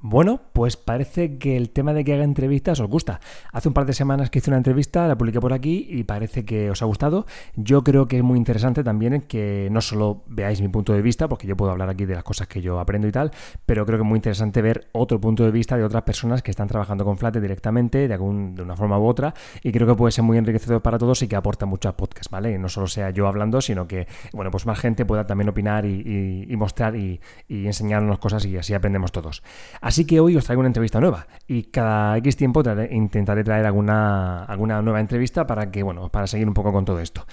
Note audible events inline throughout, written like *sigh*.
Bueno, pues parece que el tema de que haga entrevistas os gusta. Hace un par de semanas que hice una entrevista, la publiqué por aquí y parece que os ha gustado. Yo creo que es muy interesante también que no solo veáis mi punto de vista, porque yo puedo hablar aquí de las cosas que yo aprendo y tal, pero creo que es muy interesante ver otro punto de vista de otras personas que están trabajando con Flutter directamente, de, algún, de una forma u otra, y creo que puede ser muy enriquecedor para todos y que aporta mucho a podcast, ¿vale? no solo sea yo hablando, sino que, bueno, pues más gente pueda también opinar y, mostrar y, y enseñarnos cosas y así aprendemos todos. Así que hoy os traigo una entrevista nueva y cada X tiempo intentaré traer alguna, alguna nueva entrevista para que, bueno, para seguir un poco con todo esto.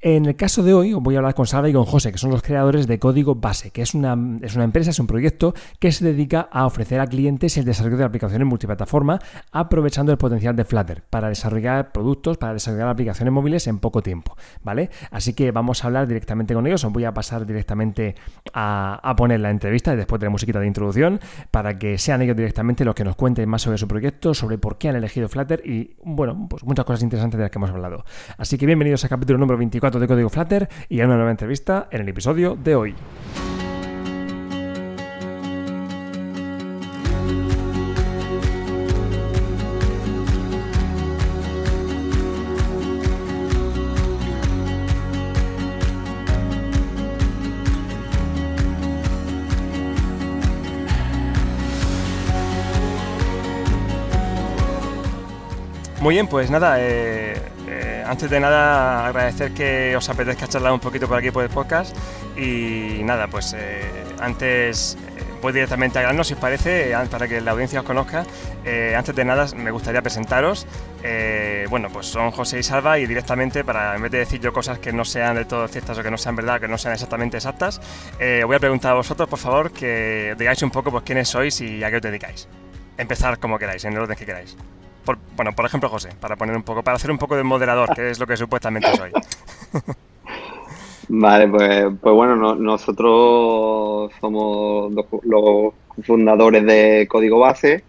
En el caso de hoy voy a hablar con Salva y con José, que son los creadores de Código Base, que es una, es una empresa, es un proyecto que se dedica a ofrecer a clientes el desarrollo de aplicaciones multiplataforma aprovechando el potencial de Flutter para desarrollar productos, para desarrollar aplicaciones móviles en poco tiempo, ¿vale? Así que vamos a hablar directamente con ellos, os voy a pasar directamente a, a poner la entrevista y después de la musiquita de introducción para que sean ellos directamente los que nos cuenten más sobre su proyecto, sobre por qué han elegido Flutter y, bueno, pues muchas cosas interesantes de las que hemos hablado. Así que bienvenidos al capítulo número 24 de Código Flutter y a una nueva entrevista en el episodio de hoy. Muy bien, pues nada, eh, antes de nada, agradecer que os apetezca charlar un poquito por aquí por el podcast. Y nada, pues eh, antes eh, voy directamente a si os parece, para que la audiencia os conozca. Eh, antes de nada, me gustaría presentaros. bueno, pues son José y Salva y directamente, para en vez de decir yo cosas que no sean de todo ciertas o que no sean verdad, que no sean exactamente exactas, voy a preguntar a vosotros, por favor, que digáis un poco pues, quiénes sois y a qué os dedicáis. Empezar como queráis, en el orden que queráis bueno, por ejemplo, José, para poner un poco, para hacer un poco de moderador, que es lo que supuestamente soy. *laughs* Vale, pues, pues bueno, nosotros somos los, fundadores de Código Base,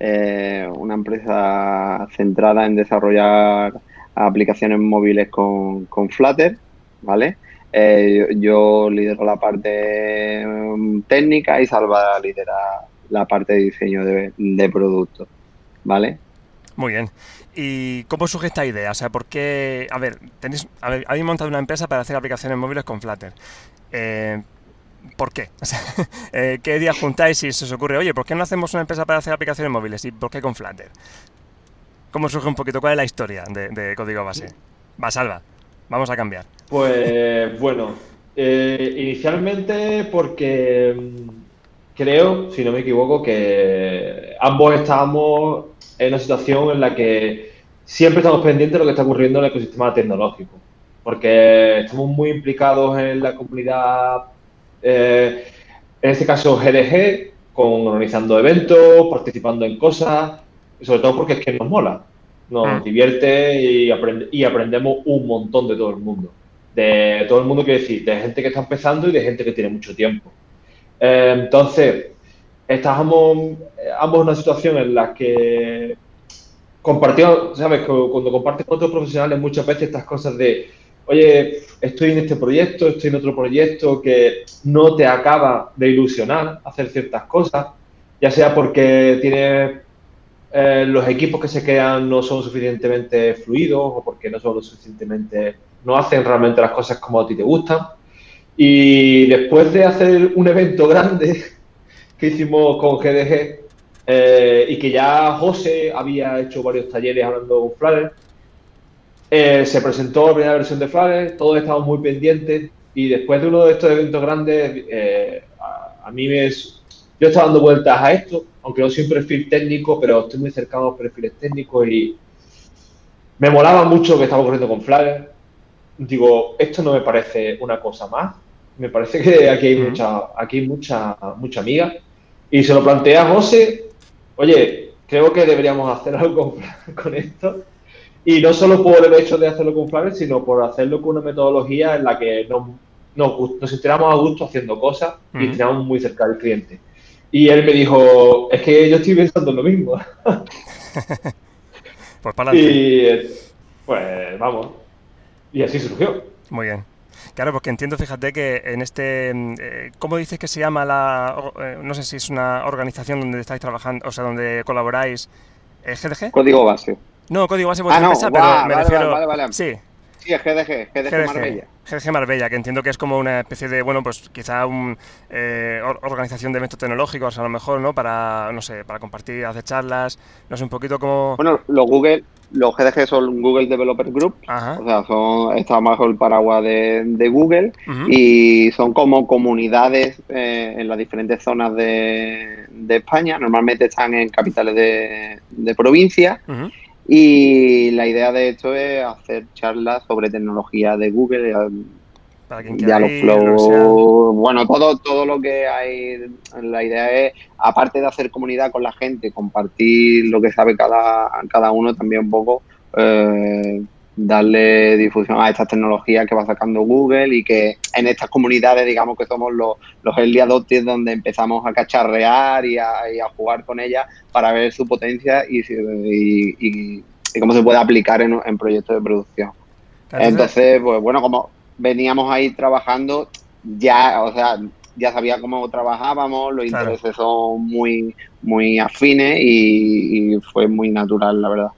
eh, una empresa centrada en desarrollar aplicaciones móviles con, Flutter, ¿vale? Eh, yo, lidero la parte mm, técnica y Salva lidera la parte de diseño de, de producto, ¿vale? Muy bien. ¿Y cómo surge esta idea? O sea, ¿por qué? A ver, tenéis, a ver, habéis montado una empresa para hacer aplicaciones móviles con Flutter. Eh, ¿Por qué? *laughs* Eh, ¿Qué día juntáis y se os ocurre, oye, ¿por qué no hacemos una empresa para hacer aplicaciones móviles? ¿Y por qué con Flutter? ¿Cómo surge un poquito? ¿Cuál es la historia de, código base? Va, salva. Vamos a cambiar. Pues bueno, eh, inicialmente porque mm, creo, si no me equivoco, que ambos estábamos en una situación en la que siempre estamos pendientes de lo que está ocurriendo en el ecosistema tecnológico, porque estamos muy implicados en la comunidad, eh, en este caso GDG, con organizando eventos, participando en cosas, y sobre todo porque es que nos mola, nos ah. divierte y, y aprendemos un montón de todo el mundo. De todo el mundo, quiero decir, de gente que está empezando y de gente que tiene mucho tiempo. Eh, entonces, estábamos eh, ambos en una situación en la que compartimos, ¿sabes? Cuando compartes con otros profesionales muchas veces estas cosas de, oye, estoy en este proyecto, estoy en otro proyecto que no te acaba de ilusionar hacer ciertas cosas, ya sea porque tienes eh, los equipos que se crean no son suficientemente fluidos o porque no son lo suficientemente, no hacen realmente las cosas como a ti te gustan. Y después de hacer un evento grande, que hicimos con GDG eh, y que ya José había hecho varios talleres hablando con Flutter. Eh, se presentó la primera versión de Flutter, todos estábamos muy pendientes y después de uno de estos eventos grandes, eh, a, mí me... Yo estaba dando vueltas a esto, aunque no soy un perfil técnico, pero estoy muy cercano a los perfiles técnicos y me molaba mucho que estaba ocurriendo con Flutter. Digo, esto no me parece una cosa más, me parece que aquí hay mucha, aquí hay mucha, mucha amiga. Y se lo plantea a José, oye, creo que deberíamos hacer algo con, *laughs* esto. Y no solo por el hecho de hacerlo con Flavel, sino por hacerlo con una metodología en la que nos, nos, nos a gusto haciendo cosas y estamos muy cerca del cliente. Y él me dijo, es que yo estoy pensando lo mismo. *laughs* pues para adelante. Y pues vamos. Y así surgió. Muy bien. Claro, porque entiendo, fíjate que en este, eh, ¿cómo dices que se llama la, eh, no sé si es una organización donde estáis trabajando, o sea, donde colaboráis, ¿GDG? Código base. No, código base ah, no, pero me refiero, vale, vale, sí. Sí, es GDG, GDG, Marbella. GDG Marbella, que entiendo que es como una especie de, bueno, pues quizá una eh, organización de eventos tecnológicos a lo mejor, ¿no? Para, no sé, para compartir, hacer charlas, no sé, un poquito como... Bueno, los Google, los GDG son Google Developer Group, o sea, son, está bajo el paraguas de, Google y son como comunidades eh, en las diferentes zonas de, España, normalmente están en capitales de, de provincia. Y la idea de esto es hacer charlas sobre tecnología de Google, ya los flow, bueno, todo, todo lo que hay, la idea es, aparte de hacer comunidad con la gente, compartir lo que sabe cada, cada uno, también un poco eh, darle difusión a estas tecnologías que va sacando Google y que en estas comunidades, digamos que somos los, los early adopters donde empezamos a cacharrear y a, jugar con ellas para ver su potencia y, y, cómo se puede aplicar en, en proyectos de producción. Entonces, pues bueno, como veníamos ahí trabajando, ya, o sea, ya sabía cómo trabajábamos, los intereses son muy, muy afines y fue muy natural, la verdad.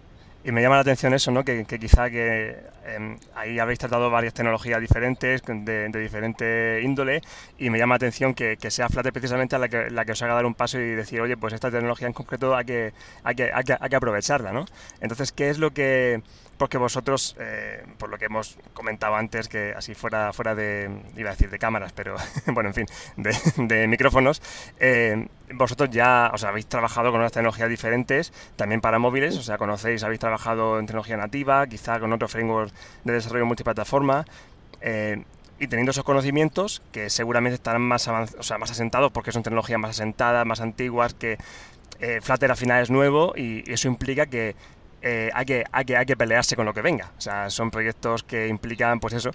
Y me llama la atención eso, ¿no? Que, quizá que em, ahí habéis tratado varias tecnologías diferentes, de, de, diferente índole, y me llama la atención que, sea Flutter precisamente la que, la que os haga dar un paso y decir, oye, pues esta tecnología en concreto hay que, hay que, hay que, hay que aprovecharla, ¿no? Entonces, ¿qué es lo que porque vosotros, eh, por lo que hemos comentado antes, que así fuera, fuera de, iba a decir de cámaras, pero *laughs* bueno, en fin, de, micrófonos, eh, vosotros ya os habéis trabajado con unas tecnologías diferentes, también para móviles, o sea, conocéis, habéis trabajado en tecnología nativa, quizá con otro framework de desarrollo multiplataforma. Eh, y teniendo esos conocimientos, que seguramente estarán más, o sea, más asentados porque son tecnologías más asentadas, más antiguas, que Flutter al final es nuevo y eso implica que eh, hay, que, hay, que, hay que pelearse con lo que venga. O sea, son proyectos que implican, pues eso,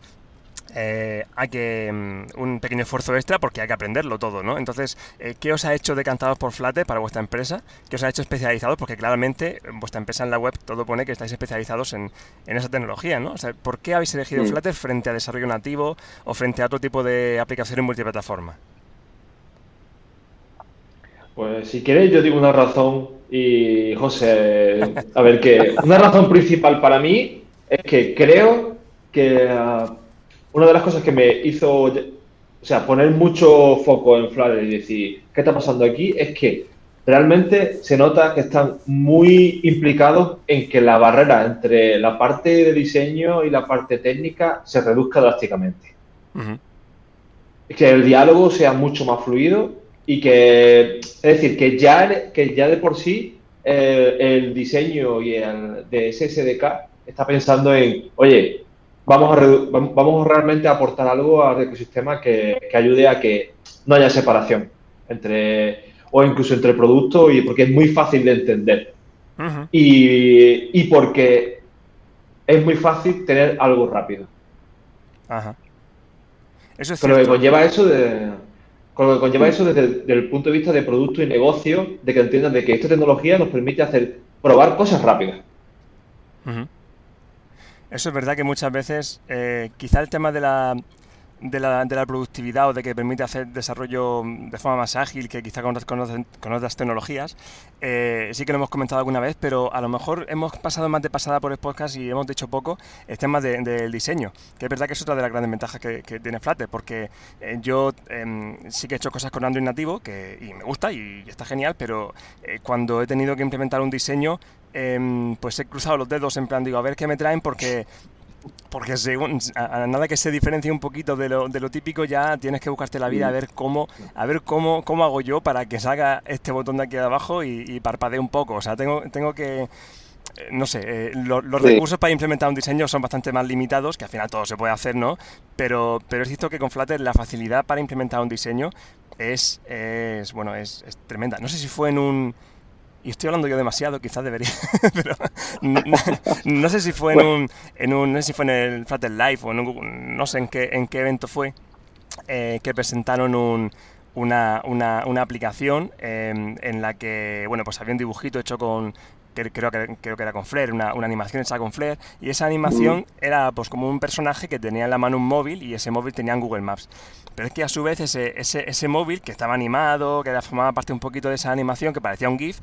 eh, hay que mm, un pequeño esfuerzo extra porque hay que aprenderlo todo, ¿no? Entonces, eh, ¿qué os ha hecho decantados por Flutter para vuestra empresa? ¿Qué os ha hecho especializados? Porque claramente en vuestra empresa en la web todo pone que estáis especializados en, esa tecnología, ¿no? O sea, ¿por qué habéis elegido mm. Flutter frente a desarrollo nativo o frente a otro tipo de aplicaciones multiplataforma? Pues si queréis yo digo una razón y José, a ver, que una razón principal para mí es que creo que uh, una de las cosas que me hizo, o sea, poner mucho foco en Flutter y decir, ¿qué está pasando aquí? Es que realmente se nota que están muy implicados en que la barrera entre la parte de diseño y la parte técnica se reduzca drásticamente. Que el diálogo sea mucho más fluido y que, es decir, que ya, que ya de por sí eh, el diseño y el de SSDK está pensando en, oye, vamos a, vamos realmente a aportar algo al ecosistema que, ayude a que no haya separación entre, o incluso entre productos, y porque es muy fácil de entender. y, y porque es muy fácil tener algo rápido. Ajá. Eso es Pero que conlleva eso de con lo que conlleva eso desde el, punto de vista de producto y negocio, de que entiendan de que esta tecnología nos permite hacer probar cosas rápidas. Eso es verdad que muchas veces, eh, quizá el tema de la de la, de la, productividad o de que permite hacer desarrollo de forma más ágil que quizá con, con, otras tecnologías. Eh, sí que lo hemos comentado alguna vez, pero a lo mejor hemos pasado más de pasada por el podcast y hemos dicho poco el tema del diseño, que es verdad que es otra de las grandes ventajas que, tiene Flutter, porque eh, yo em, sí que he hecho cosas con Android nativo que, y me gusta y, está genial, pero eh, cuando he tenido que implementar un diseño, em, pues he cruzado los dedos en plan, digo, a ver qué me traen porque porque según, a, nada que se diferencie un poquito de lo, de lo, típico ya tienes que buscarte la vida a ver cómo a ver cómo, cómo hago yo para que salga este botón de aquí abajo y, parpadee un poco. O sea, tengo, tengo que eh, no sé, eh, los recursos para implementar un diseño son bastante más limitados, que al final todo se puede hacer, ¿no? Pero, pero es cierto que con Flutter la facilidad para implementar un diseño es, es bueno, es tremenda. No sé si fue en un y estoy hablando yo demasiado, quizás debería, *laughs* pero no, sé si fue en un, en un, no sé si fue en el Flutter Live o en no sé en qué, en qué evento fue, eh, que presentaron un, una, una, una, aplicación em, en la que, bueno, pues había un dibujito hecho con, creo que, creo que era con Flair, una, animación hecha con Flair, y esa animación era pues como un personaje que tenía en la mano un móvil y ese móvil tenía en Google Maps. Pero es que a su vez ese, ese, ese móvil que estaba animado, que formaba parte un poquito de esa animación, que parecía un GIF,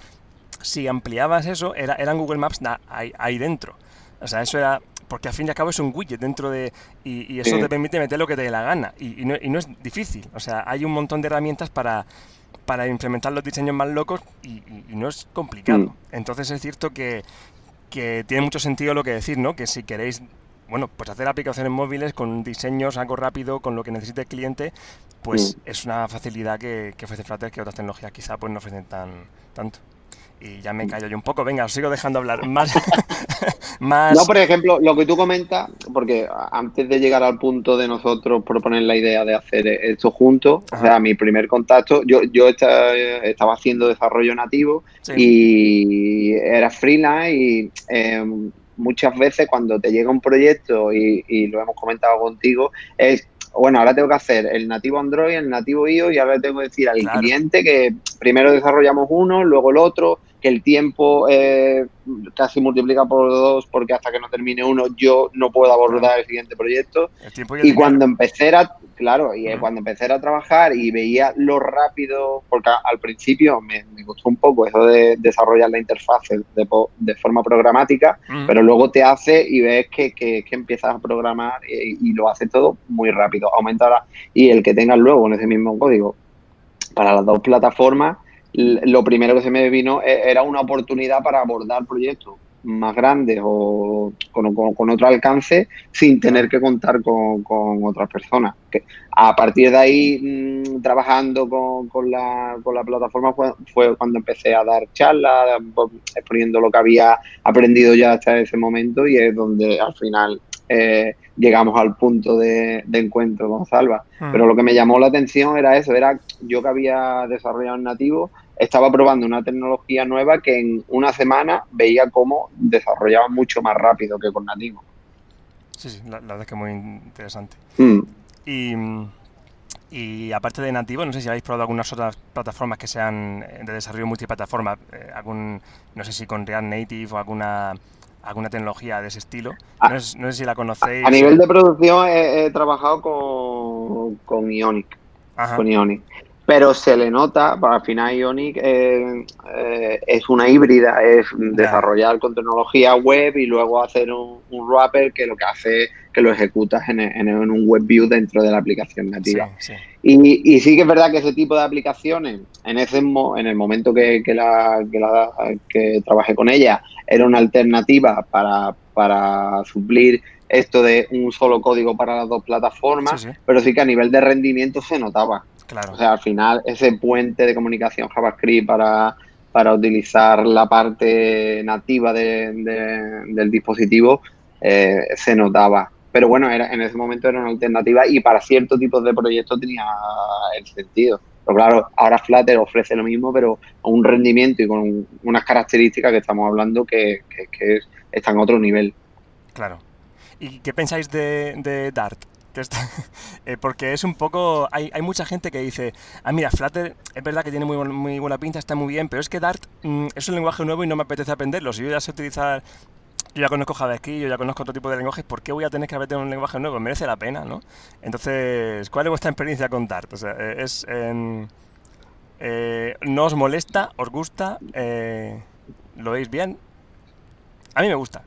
si ampliabas eso, era, en Google Maps ahí, ahí, dentro. O sea, eso era... Porque al fin y al cabo es un widget dentro de... Y, eso te permite meter lo que te dé la gana. Y, no, y no es difícil. O sea, hay un montón de herramientas para para implementar los diseños más locos y, no es complicado. Mm. Entonces es cierto que, tiene mucho sentido lo que decir, ¿no? Que si queréis, bueno, pues hacer aplicaciones móviles con diseños, algo rápido, con lo que necesite el cliente, pues mm. es una facilidad que, que, ofrece Flutter que otras tecnologías quizá pues no ofrecen tan tanto y ya me callo yo un poco. Venga, os sigo dejando hablar. *laughs* Más, más... No, por ejemplo, lo que tú comentas, porque antes de llegar al punto de nosotros proponer la idea de hacer esto juntos, o sea, mi primer contacto, yo, yo estaba haciendo desarrollo nativo y era freelance y em, muchas veces cuando te llega un proyecto y, y lo hemos comentado contigo, es bueno, ahora tengo que hacer el nativo Android, el nativo iOS y ahora tengo que decir al cliente que primero desarrollamos uno, luego el otro, que el tiempo eh, casi multiplica por dos porque hasta que no termine uno yo no puedo abordar el siguiente proyecto. y, cuando empecé a, claro, y cuando empecé a trabajar y veía lo rápido, porque al principio me, me costó un poco eso de desarrollar la interfaz de, forma programática, pero luego te hace y ves que, que, empiezas a programar y, lo hace todo muy rápido. Aumentará y el que tengas luego en ese mismo código para las dos plataformas lo primero que se me vino e, era una oportunidad para abordar proyectos más grandes o con, otro alcance sin tener que contar con, otras personas. A partir de ahí, mm, trabajando con, la, con la plataforma, fue, cuando empecé a dar charlas, exponiendo lo que había aprendido ya hasta ese momento y es donde al final eh, llegamos al punto de, encuentro con Salva. Hmm. Pero lo que me llamó la atención era eso, era yo que había desarrollado en nativo, estaba probando una tecnología nueva que en una semana veía cómo desarrollaba mucho más rápido que con nativo. Sí, sí, la, verdad es que es muy interesante. Hmm. Y, aparte de nativo, no sé si habéis probado algunas otras plataformas que sean de desarrollo multiplataforma, eh, algún, no sé si con React Native o alguna alguna tecnología de ese estilo. Ah. No, sé si la conocéis. A nivel de producción he, trabajado con, con Ionic. Con Ionic. Pero se le nota, al final Ionic eh, eh, es una híbrida, es desarrollar con tecnología web y luego hacer un, wrapper que lo que hace que lo ejecutas en, en, un web view dentro de la aplicación nativa. Y, y, sí que es verdad que ese tipo de aplicaciones, en ese en el momento que, que, la, que, la, que trabajé con ella, era una alternativa para, para suplir esto de un solo código para las dos plataformas, pero sí que a nivel de rendimiento se notaba. Claro. O sea, al final ese puente de comunicación JavaScript para, para utilizar la parte nativa de, del dispositivo eh, se notaba. Pero bueno, era, en ese momento era una alternativa y para ciertos tipos de proyectos tenía el sentido. Pero claro, ahora Flutter ofrece lo mismo, pero con un rendimiento y con unas características que estamos hablando que, que, están a otro nivel. Claro. ¿Y qué pensáis de, Dart? *laughs* Eh, porque es un poco. Hay, hay, mucha gente que dice: Ah, mira, Flutter es verdad que tiene muy, muy buena pinta, está muy bien, pero es que Dart mm, es un lenguaje nuevo y no me apetece aprenderlo. Si yo ya sé utilizar yo ya conozco JavaScript, yo ya conozco otro tipo de lenguajes, ¿por qué voy a tener que aprender un lenguaje nuevo? Merece la pena, ¿no? Entonces, ¿cuál es vuestra experiencia con Dart? O sea, eh, es... Eh, ¿No os molesta? ¿Os gusta? Eh, ¿Lo veis bien? A mí me gusta.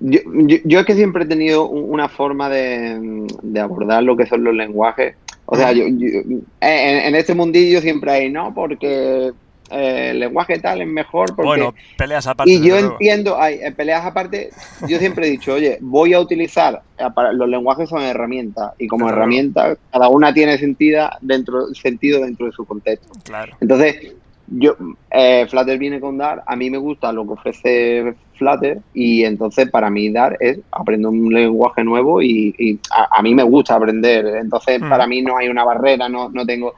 Yo, yo, es que siempre he tenido una forma de, abordar lo que son los lenguajes. O sea, yo, en, en, este mundillo siempre hay, ¿no? Porque eh, el lenguaje tal es mejor. Porque... Bueno, peleas aparte. Y yo entiendo, hay eh, peleas aparte, yo siempre he dicho, oye, voy a utilizar, eh, los lenguajes son herramientas y como herramienta cada una tiene sentido dentro, sentido dentro de su contexto. Claro. Entonces, yo, eh, Flutter viene con Dart, a mí me gusta lo que ofrece Flutter y entonces para mí Dart es aprender un lenguaje nuevo y, a, mí me gusta aprender. Entonces, hmm. para mí no hay una barrera, no, no tengo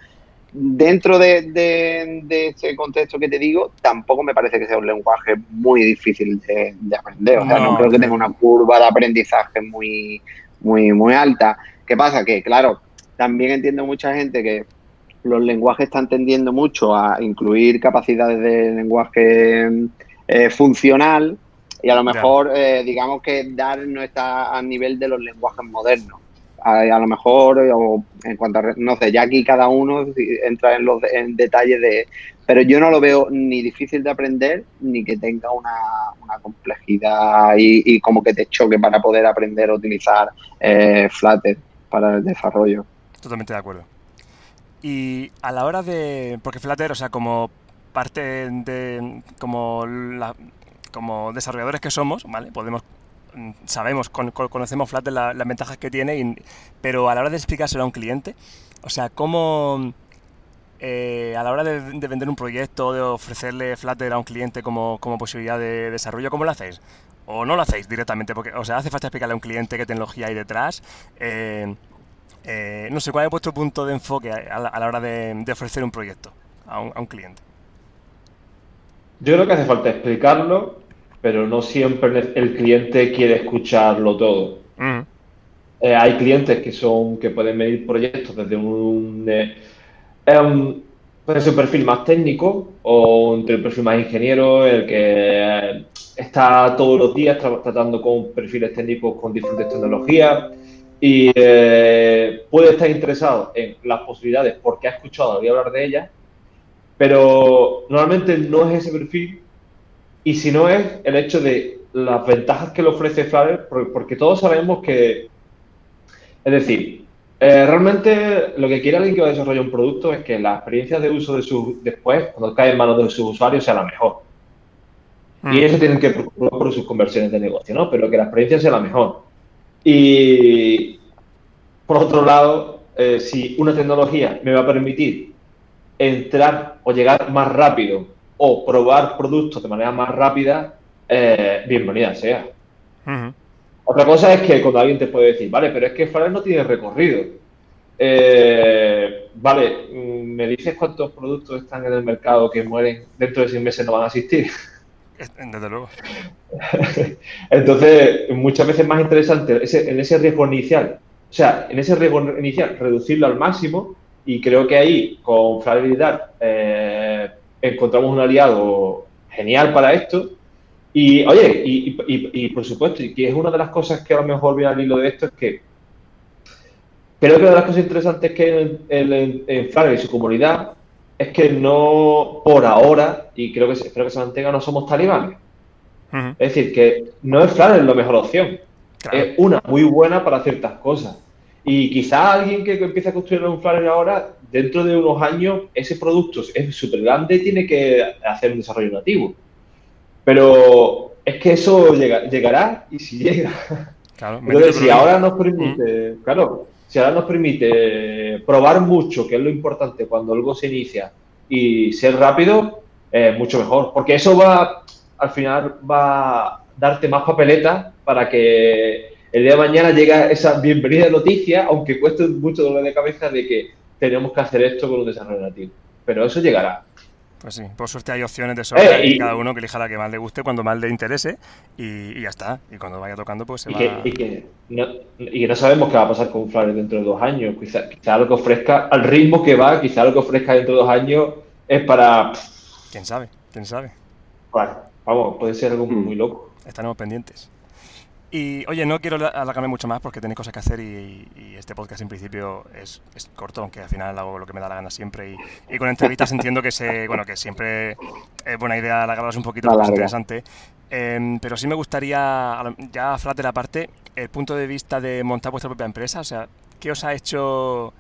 dentro de, de, ese contexto que te digo, tampoco me parece que sea un lenguaje muy difícil de, aprender. O sea, no, creo que tenga una curva de aprendizaje muy, muy, muy alta. ¿Qué pasa? Que, claro, también entiendo mucha gente que los lenguajes están tendiendo mucho a incluir capacidades de lenguaje eh, funcional y a lo mejor, eh, digamos que dar no está a nivel de los lenguajes modernos. A, lo mejor, o en cuanto a, no sé, ya aquí cada uno entra en los en detalles de, pero yo no lo veo ni difícil de aprender ni que tenga una, complejidad y, como que te choque para poder aprender a utilizar eh, Flutter para el desarrollo. Totalmente de acuerdo. Y a la hora de, porque Flutter, o sea, como parte de, como la, como desarrolladores que somos, ¿vale? Podemos mm, sabemos, conocemos Flutter las ventajas que tiene, pero a la hora de explicárselo a un cliente, o sea, ¿cómo eh, a la hora de, vender un proyecto, de ofrecerle Flutter a un cliente como, posibilidad de desarrollo, ¿cómo lo hacéis? ¿O no lo hacéis directamente? Porque, o sea, hace falta explicarle a un cliente qué tecnología hay detrás. Eh, eh, no sé, ¿cuál es vuestro punto de enfoque a la, hora de, ofrecer un proyecto a un cliente? Yo creo que hace falta explicarlo, pero no siempre el cliente quiere escucharlo todo. Eh, hay clientes que son que pueden medir proyectos desde un, eh, puede ser un perfil más técnico o el perfil más ingeniero, el que eh, está todos los días tratando con perfiles técnicos con diferentes tecnologías y puede estar interesado en las posibilidades porque ha escuchado hablar de ellas pero normalmente no es ese perfil y si no es el hecho de las ventajas que le ofrece Flutter, porque todos sabemos que, es decir, eh, realmente lo que quiere alguien que va a desarrollar un producto es que la experiencia de uso de su después, cuando cae en manos de sus usuarios, sea la mejor. Y mm. eso tienen que procurar por sus conversiones de negocio, ¿no? Pero que la experiencia sea la mejor. Y por otro lado, eh, si una tecnología me va a permitir entrar o llegar más rápido o probar productos de manera más rápida, eh, bienvenida sea. Otra cosa es que cuando alguien te puede decir, vale, pero es que Flash no tiene recorrido. Eh, vale, mm, ¿me dices cuántos productos están en el mercado que mueren dentro de seis meses no van a existir? Desde luego. *laughs* Entonces, muchas veces más interesante en ese riesgo inicial, o sea, en ese riesgo inicial, reducirlo al máximo y creo que ahí, con Flaridad, eh, encontramos un aliado genial para esto. Y, oye, y, por supuesto, y que es una de las cosas que a lo mejor viene al hilo de esto, es que creo que una de las cosas interesantes que en, en, en y su comunidad es que no, por ahora, y creo que espero que se mantenga, no somos talibanes. Es decir, que no es Flash la mejor opción. Es una muy buena para ciertas cosas. Y quizá alguien que, empieza a construir un Flutter ahora, dentro de unos años, ese producto es súper grande y tiene que hacer un desarrollo nativo. Pero es que eso llegará y si llega. Claro, *laughs* Entonces, si ahora nos permite, mm. claro, si ahora nos permite probar mucho, que es lo importante cuando algo se inicia, y ser rápido, es mucho mejor. Porque eso va, al final, va a darte más papeleta para que el día de mañana llega esa bienvenida noticia, aunque cueste mucho dolor de cabeza de que tenemos que hacer esto con un desarrollo nativo. Pero eso llegará. Pues sí, por suerte hay opciones de sobra eh, y, cada uno que elija la que más le guste cuando más le interese y, ya está. Y cuando vaya tocando, pues se y va. Que, y, que no, y que no sabemos qué va a pasar con Flores dentro de dos años. Quizá, quizá, lo que ofrezca, al ritmo que va, quizá lo que ofrezca dentro de dos años es para. ¿Quién sabe? ¿Quién sabe? Bueno, vamos, puede ser algo muy loco. Estaremos pendientes. Y oye, no quiero alargarme mucho más porque tenéis cosas que hacer y, este podcast en principio es, corto, aunque al final hago lo que me da la gana siempre. Y, con entrevistas entiendo que se, bueno, que siempre es buena idea alargarlas un poquito porque es interesante. Em, pero sí me gustaría, ya flat de la parte, el punto de vista de montar vuestra propia empresa. O sea, ¿qué os ha hecho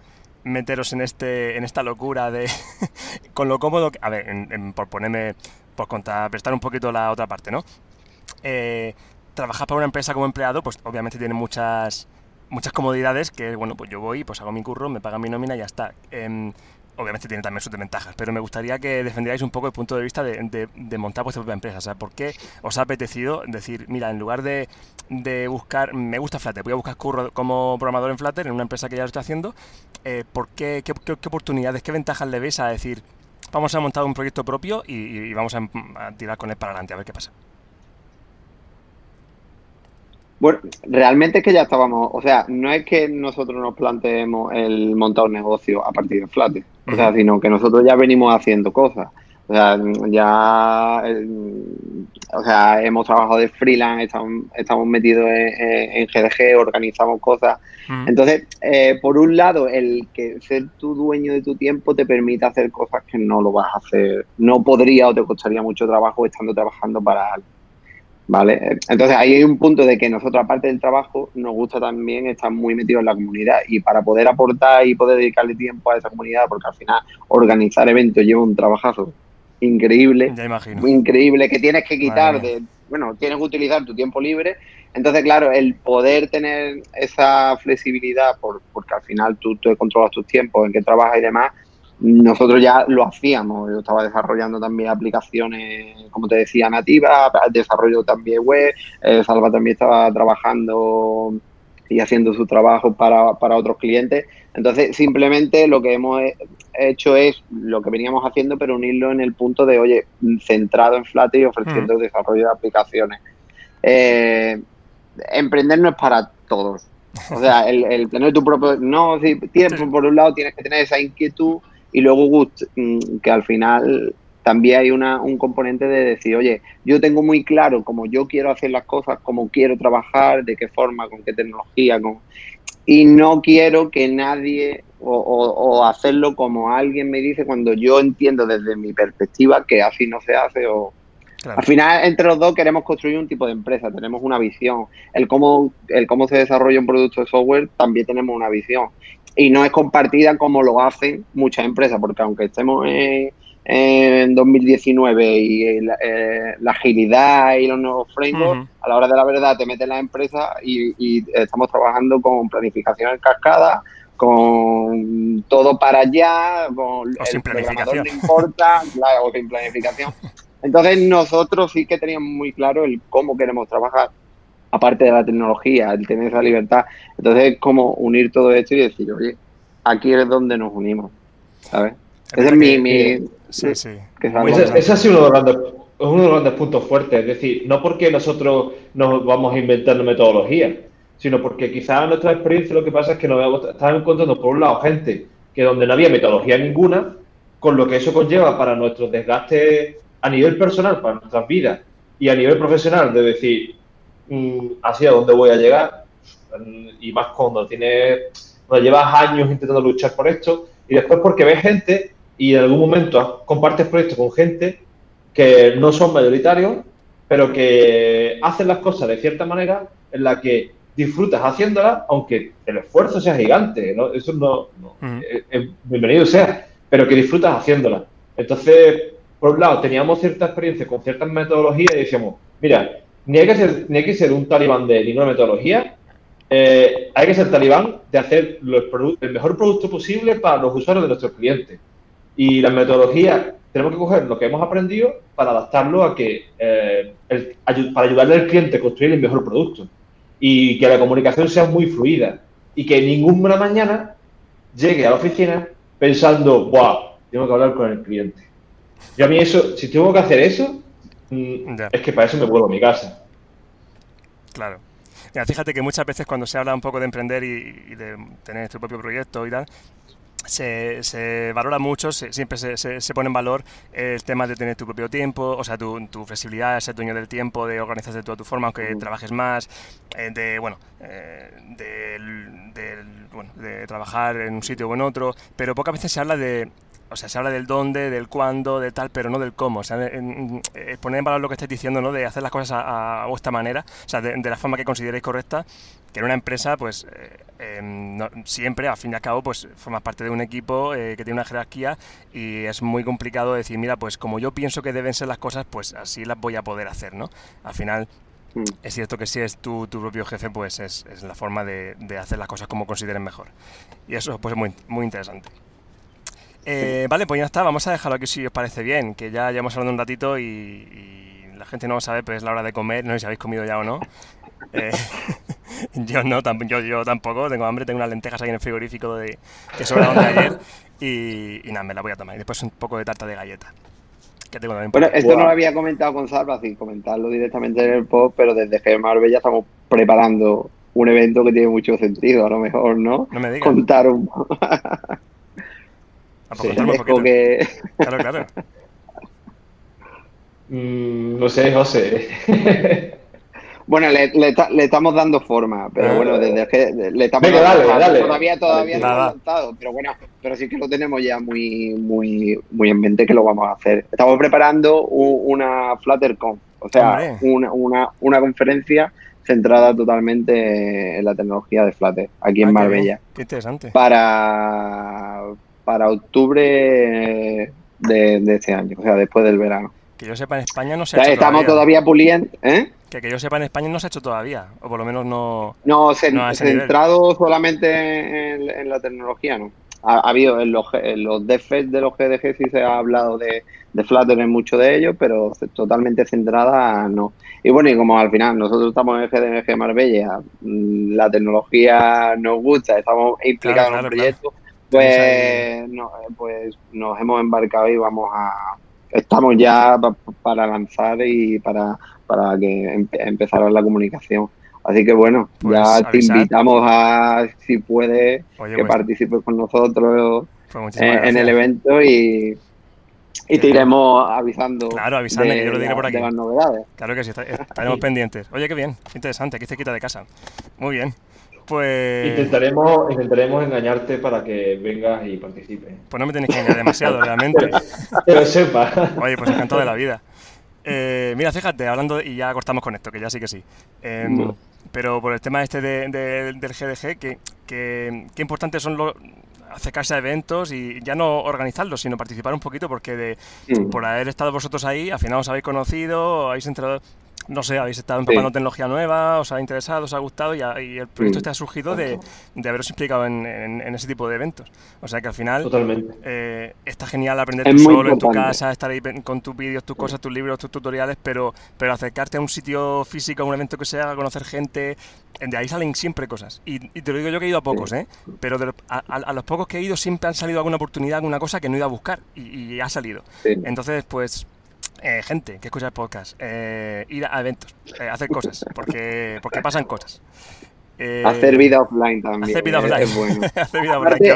meteros en este en esta locura de *laughs* con lo cómodo a ver por ponerme por contar prestar un poquito la otra parte no eh, trabajar para una empresa como empleado, pues obviamente tiene muchas, muchas comodidades que, bueno, pues yo voy, pues hago mi curro, me pagan mi nómina y ya está. Em, obviamente tiene también sus desventajas, pero me gustaría que defendierais un poco el punto de vista de, montar vuestra propia empresa. O sea, ¿por qué os ha apetecido decir, mira, en lugar de, buscar, me gusta Flutter, voy a buscar curro como programador en Flutter, en una empresa que ya lo estoy haciendo, eh, ¿por qué, qué, oportunidades, qué ventajas le ves a decir, vamos a montar un proyecto propio y, vamos a tirar con él para adelante, a ver qué pasa? Bueno, realmente es que ya estábamos, o sea, no es que nosotros nos planteemos el montar un negocio a partir de Flutter. o sea, sino que nosotros ya venimos haciendo cosas. O sea, ya, eh, o sea, hemos trabajado de freelance, estamos, metidos en, GDG, organizamos cosas. Entonces, eh, por un lado, el que ser tu dueño de tu tiempo te permite hacer cosas que no lo vas a hacer, no podría o te costaría mucho trabajo estando trabajando para alguien. ¿Vale? Entonces ahí hay un punto de que nosotros, aparte del trabajo, nos gusta también estar muy metidos en la comunidad y para poder aportar y poder dedicarle tiempo a esa comunidad, porque al final organizar eventos lleva un trabajazo increíble, muy increíble, que tienes que quitar de, bueno, tienes que utilizar tu tiempo libre. Entonces, claro, el poder tener esa flexibilidad, por, porque al final tú, tú controlas tus tiempos, en qué trabajas y demás, nosotros ya lo hacíamos. Yo estaba desarrollando también aplicaciones, como te decía, nativas, desarrollo también web, eh, Salva también estaba trabajando y haciendo su trabajo para, para otros clientes. Entonces, simplemente lo que hemos hecho es lo que veníamos haciendo, pero unirlo en el punto de, oye, centrado en Flutter y ofreciendo desarrollo de aplicaciones. Eh, emprender no es para todos. O sea, el, tener tu propio... No, si tienes, por un lado tienes que tener esa inquietud y luego mm, que al final también hay una, un componente de decir, oye, yo tengo muy claro cómo yo quiero hacer las cosas, cómo quiero trabajar, de qué forma, con qué tecnología, con... y no quiero que nadie o, hacerlo como alguien me dice cuando yo entiendo desde mi perspectiva que así no se hace o... Al final, entre los dos queremos construir un tipo de empresa, tenemos una visión. El cómo, el cómo se desarrolla un producto de software, también tenemos una visión y no es compartida como lo hacen muchas empresas, porque aunque estemos en, 2019 y eh, la, agilidad y los nuevos frameworks, a la hora de la verdad te metes en la empresa y, estamos trabajando con planificación en cascada, con todo para allá, con el sin planificación. no importa, *laughs* o sin planificación. Entonces nosotros sí que teníamos muy claro el cómo queremos trabajar aparte de la tecnología, el tener esa libertad. Entonces es como unir todo esto y decir, oye, aquí es donde nos unimos, ¿sabes? Ese es mi... sí, sí. ese, ha sido uno de, los grandes, uno de los grandes puntos fuertes. Es decir, no porque nosotros nos vamos a inventar metodología, sino porque quizás en nuestra experiencia lo que pasa es que nos estamos encontrando, por un lado, gente que donde no había metodología ninguna, con lo que eso conlleva para nuestro desgaste a nivel personal, para nuestras vidas, y a nivel profesional, de decir, así a dónde voy a llegar. Y más cuando tienes, cuando llevas años intentando luchar por esto, y después porque ves gente y en algún momento compartes proyectos con gente que no son mayoritarios, pero que hacen las cosas de cierta manera en la que disfrutas haciéndolas, aunque el esfuerzo sea gigante, ¿no? eso no, bienvenido sea, pero que disfrutas haciéndolas. Entonces, por un lado, teníamos cierta experiencia con ciertas metodologías y decíamos, mira, ni hay que ser, ni hay que ser un talibán de ninguna metodología, eh, hay que ser talibán de hacer el mejor producto posible para los usuarios de nuestros clientes. Y la metodología, tenemos que coger lo que hemos aprendido para adaptarlo a que, eh, para ayudarle al cliente a construir el mejor producto. Y que la comunicación sea muy fluida. Y que ninguna mañana llegue a la oficina pensando, ¡buah! Tengo que hablar con el cliente. Yo a mí eso, si tengo que hacer eso, Mm, es que para eso me vuelvo a mi casa. Claro. fíjate que muchas veces cuando se habla un poco de emprender y, de tener tu propio proyecto y tal, se, valora mucho, siempre se, se, pone en valor el tema de tener tu propio tiempo, o sea, tu, tu flexibilidad, ser dueño del tiempo, de organizarte de toda tu forma, aunque trabajes más, eh, de, bueno, eh, bueno, de trabajar en un sitio o en otro, pero pocas veces se habla de o sea, se habla del dónde, del cuándo, de tal, pero no del cómo. O sea, poner en valor lo que estáis diciendo, ¿no? De hacer las cosas a, vuestra manera, o sea, de, la forma que consideréis correcta, que en una empresa, pues, eh, em, siempre, al fin y al cabo, pues, formas parte de un equipo eh, que tiene una jerarquía y es muy complicado decir, mira, pues, como yo pienso que deben ser las cosas, pues, así las voy a poder hacer, ¿no? Al final, mm. es cierto que si es tu, tu propio jefe, pues, es, es la forma de, de, hacer las cosas como consideren mejor. Y eso, pues, es muy, muy interesante. Eh, vale, pues ya está, vamos a dejarlo aquí si os parece bien, que ya llevamos hablando un ratito y, la gente no sabe, pero es la hora de comer, no sé si habéis comido ya o no. *laughs* Eh, *laughs* yo no, yo, yo tampoco, tengo hambre, tengo unas lentejas ahí en el frigorífico de, que sobraron de ayer y, nada, me la voy a tomar. Y después un poco de tarta de galleta. bueno, esto no lo había comentado con Salva, sin comentarlo directamente en el post, pero desde que ya estamos preparando un evento que tiene mucho sentido, a lo mejor, ¿no? No me digas. Contar un... *laughs* que... Claro, claro. Mm, no sé, José. *laughs* Bueno, le, estamos dando forma, pero ah. bueno, desde que le estamos dando dale, todavía todavía no ha lanzado, pero bueno, pero sí que lo tenemos ya muy muy muy en mente que lo vamos a hacer. Estamos preparando una FlutterConf, o sea, una, una, una conferencia centrada totalmente en la tecnología de Flutter, aquí en ah, Marbella. Qué, interesante. Para, para octubre de, este año, o sea, después del verano. Que yo sepa, en España no se ha hecho Estamos todavía, puliendo, ¿eh? Que, que yo sepa, en España no se ha hecho todavía, o por lo menos no... No, centrado solamente en, la tecnología, ¿no? Ha, habido en los, en los de los GDG sí se ha hablado de, de Flutter en muchos de ellos, pero totalmente centrada no. Y bueno, y como al final nosotros estamos en GDG Marbella, mm, la tecnología nos gusta, estamos implicados en el proyecto, pues, pues nos hemos embarcado y vamos a estamos ya para lanzar y para, para que empezar la comunicación. Así que bueno, pues ya te invitamos a, si puedes, que pues participes con nosotros pues en, el evento y, y te iremos avisando. Claro, avisando, que yo lo diré por aquí. las novedades. Claro que sí, estaremos *laughs* pendientes. Oye, qué bien, interesante, aquí cerquita de casa. Muy bien. Pues... Intentaremos, intentaremos engañarte para que vengas y participes. Pues no me tenéis que engañar demasiado, *laughs* realmente. que lo sepa. Oye, pues encantado de la vida. Eh, mira, fíjate, hablando, y ya cortamos con esto, que ya sí que sí. Em, pero por el tema este del GDG, que, que, qué importantes son los acercarse a eventos y ya no organizarlos, sino participar un poquito, porque de, por haber estado vosotros ahí, al final os habéis conocido, habéis entrado no sé, habéis estado empapando tecnología nueva, os ha interesado, os ha gustado y, el proyecto este ha surgido de, haberos implicado en, ese tipo de eventos. O sea que al final eh, está genial aprender tú solo en tu casa, estar ahí con tus vídeos, tus cosas, tus libros, tus tutoriales, pero, pero acercarte a un sitio físico, a un evento que sea, conocer gente, de ahí salen siempre cosas. Y, te lo digo yo que he ido a pocos, ¿eh? Pero a, los pocos que he ido siempre han salido alguna oportunidad, alguna cosa que no iba a buscar y, ha salido. Entonces, pues eh, gente que escucha el podcast, eh, ir a eventos, eh, hacer cosas, porque, porque pasan cosas. hacer vida offline también. Hacer vida offline. Es bueno. *laughs* hacer vida offline,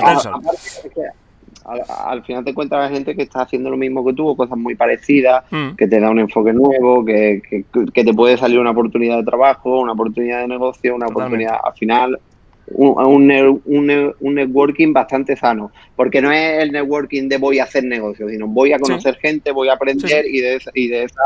al, final te encuentras gente que está haciendo lo mismo que tú, cosas muy parecidas, mm. que te da un enfoque nuevo, que, que, te puede salir una oportunidad de trabajo, una oportunidad de negocio, una oportunidad al final un, un, un, networking bastante sano, porque no es el networking de voy a hacer negocios, sino voy a conocer gente, voy a aprender y de, y de esa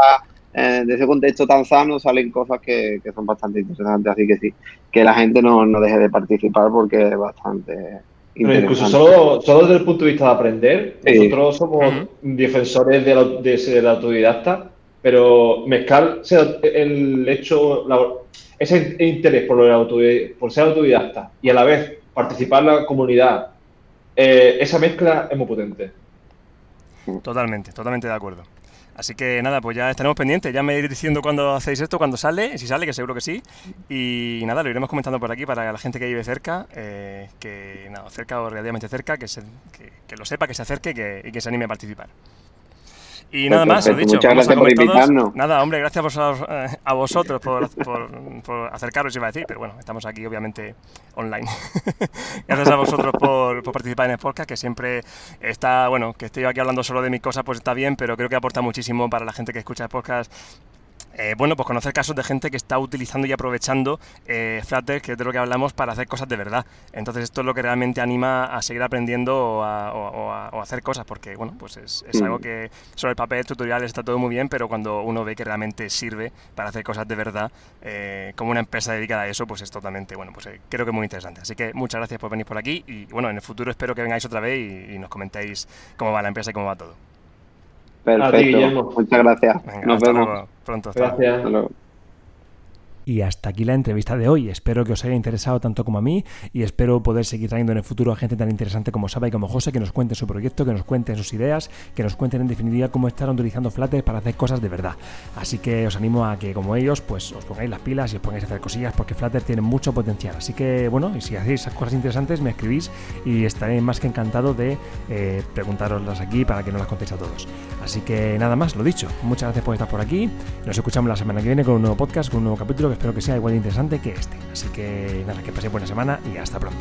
eh, de ese contexto tan sano salen cosas que, son bastante interesantes, así que sí, que la gente no, no deje de participar porque es bastante pero incluso solo, solo desde el punto de vista de aprender, nosotros somos defensores de la, de, autodidacta, pero mezclar el hecho, ese interés por, por ser autodidacta y a la vez participar en la comunidad, eh, esa mezcla es muy potente. Totalmente, totalmente de acuerdo. Así que nada, pues ya estaremos pendientes. Ya me iréis diciendo cuándo hacéis esto, cuándo sale, si sale, que seguro que sí. Y nada, lo iremos comentando por aquí para la gente que vive cerca, eh, que nada, cerca o relativamente cerca, que, se, que, lo sepa, que se acerque y que se anime a participar. Y nada más, lo dicho. Muchas gracias por invitarnos. Nada, hombre, gracias a, vosotros por, por, acercaros, iba a decir, pero bueno, estamos aquí obviamente online. *laughs* gracias a vosotros por, participar en el podcast, que siempre está, bueno, que estoy aquí hablando solo de mis cosas, pues está bien, pero creo que aporta muchísimo para la gente que escucha el podcast eh, bueno, pues conocer casos de gente que está utilizando y aprovechando eh, Flutter, que es de lo que hablamos, para hacer cosas de verdad. Entonces esto es lo que realmente anima a seguir aprendiendo o a, hacer cosas, porque bueno, pues es, mm. algo que sobre el papel, tutoriales, está todo muy bien, pero cuando uno ve que realmente sirve para hacer cosas de verdad, eh, como una empresa dedicada a eso, pues es totalmente, bueno, pues creo que es muy interesante. Así que muchas gracias por venir por aquí y bueno, en el futuro espero que vengáis otra vez y, y nos comentéis cómo va la empresa y cómo va todo. Perfecto. Muchas gracias. Nos vemos. pronto. Gracias. Y hasta aquí la entrevista de hoy. Espero que os haya interesado tanto como a mí y espero poder seguir trayendo en el futuro a gente tan interesante como Saba y como José que nos cuente su proyecto, que nos cuenten sus ideas, que nos cuenten en definitiva cómo están utilizando Flutter para hacer cosas de verdad. Así que os animo a que como ellos pues os pongáis las pilas y os pongáis a hacer cosillas porque Flutter tiene mucho potencial. Así que bueno, y si hacéis cosas interesantes me escribís y estaré más que encantado de eh, preguntaroslas aquí para que no las contéis a todos. Así que nada más, lo dicho. Muchas gracias por estar por aquí. Nos escuchamos la semana que viene con un nuevo podcast, con un nuevo capítulo que espero que sea igual de interesante que este. Así que nada, que paséis buena semana y hasta pronto.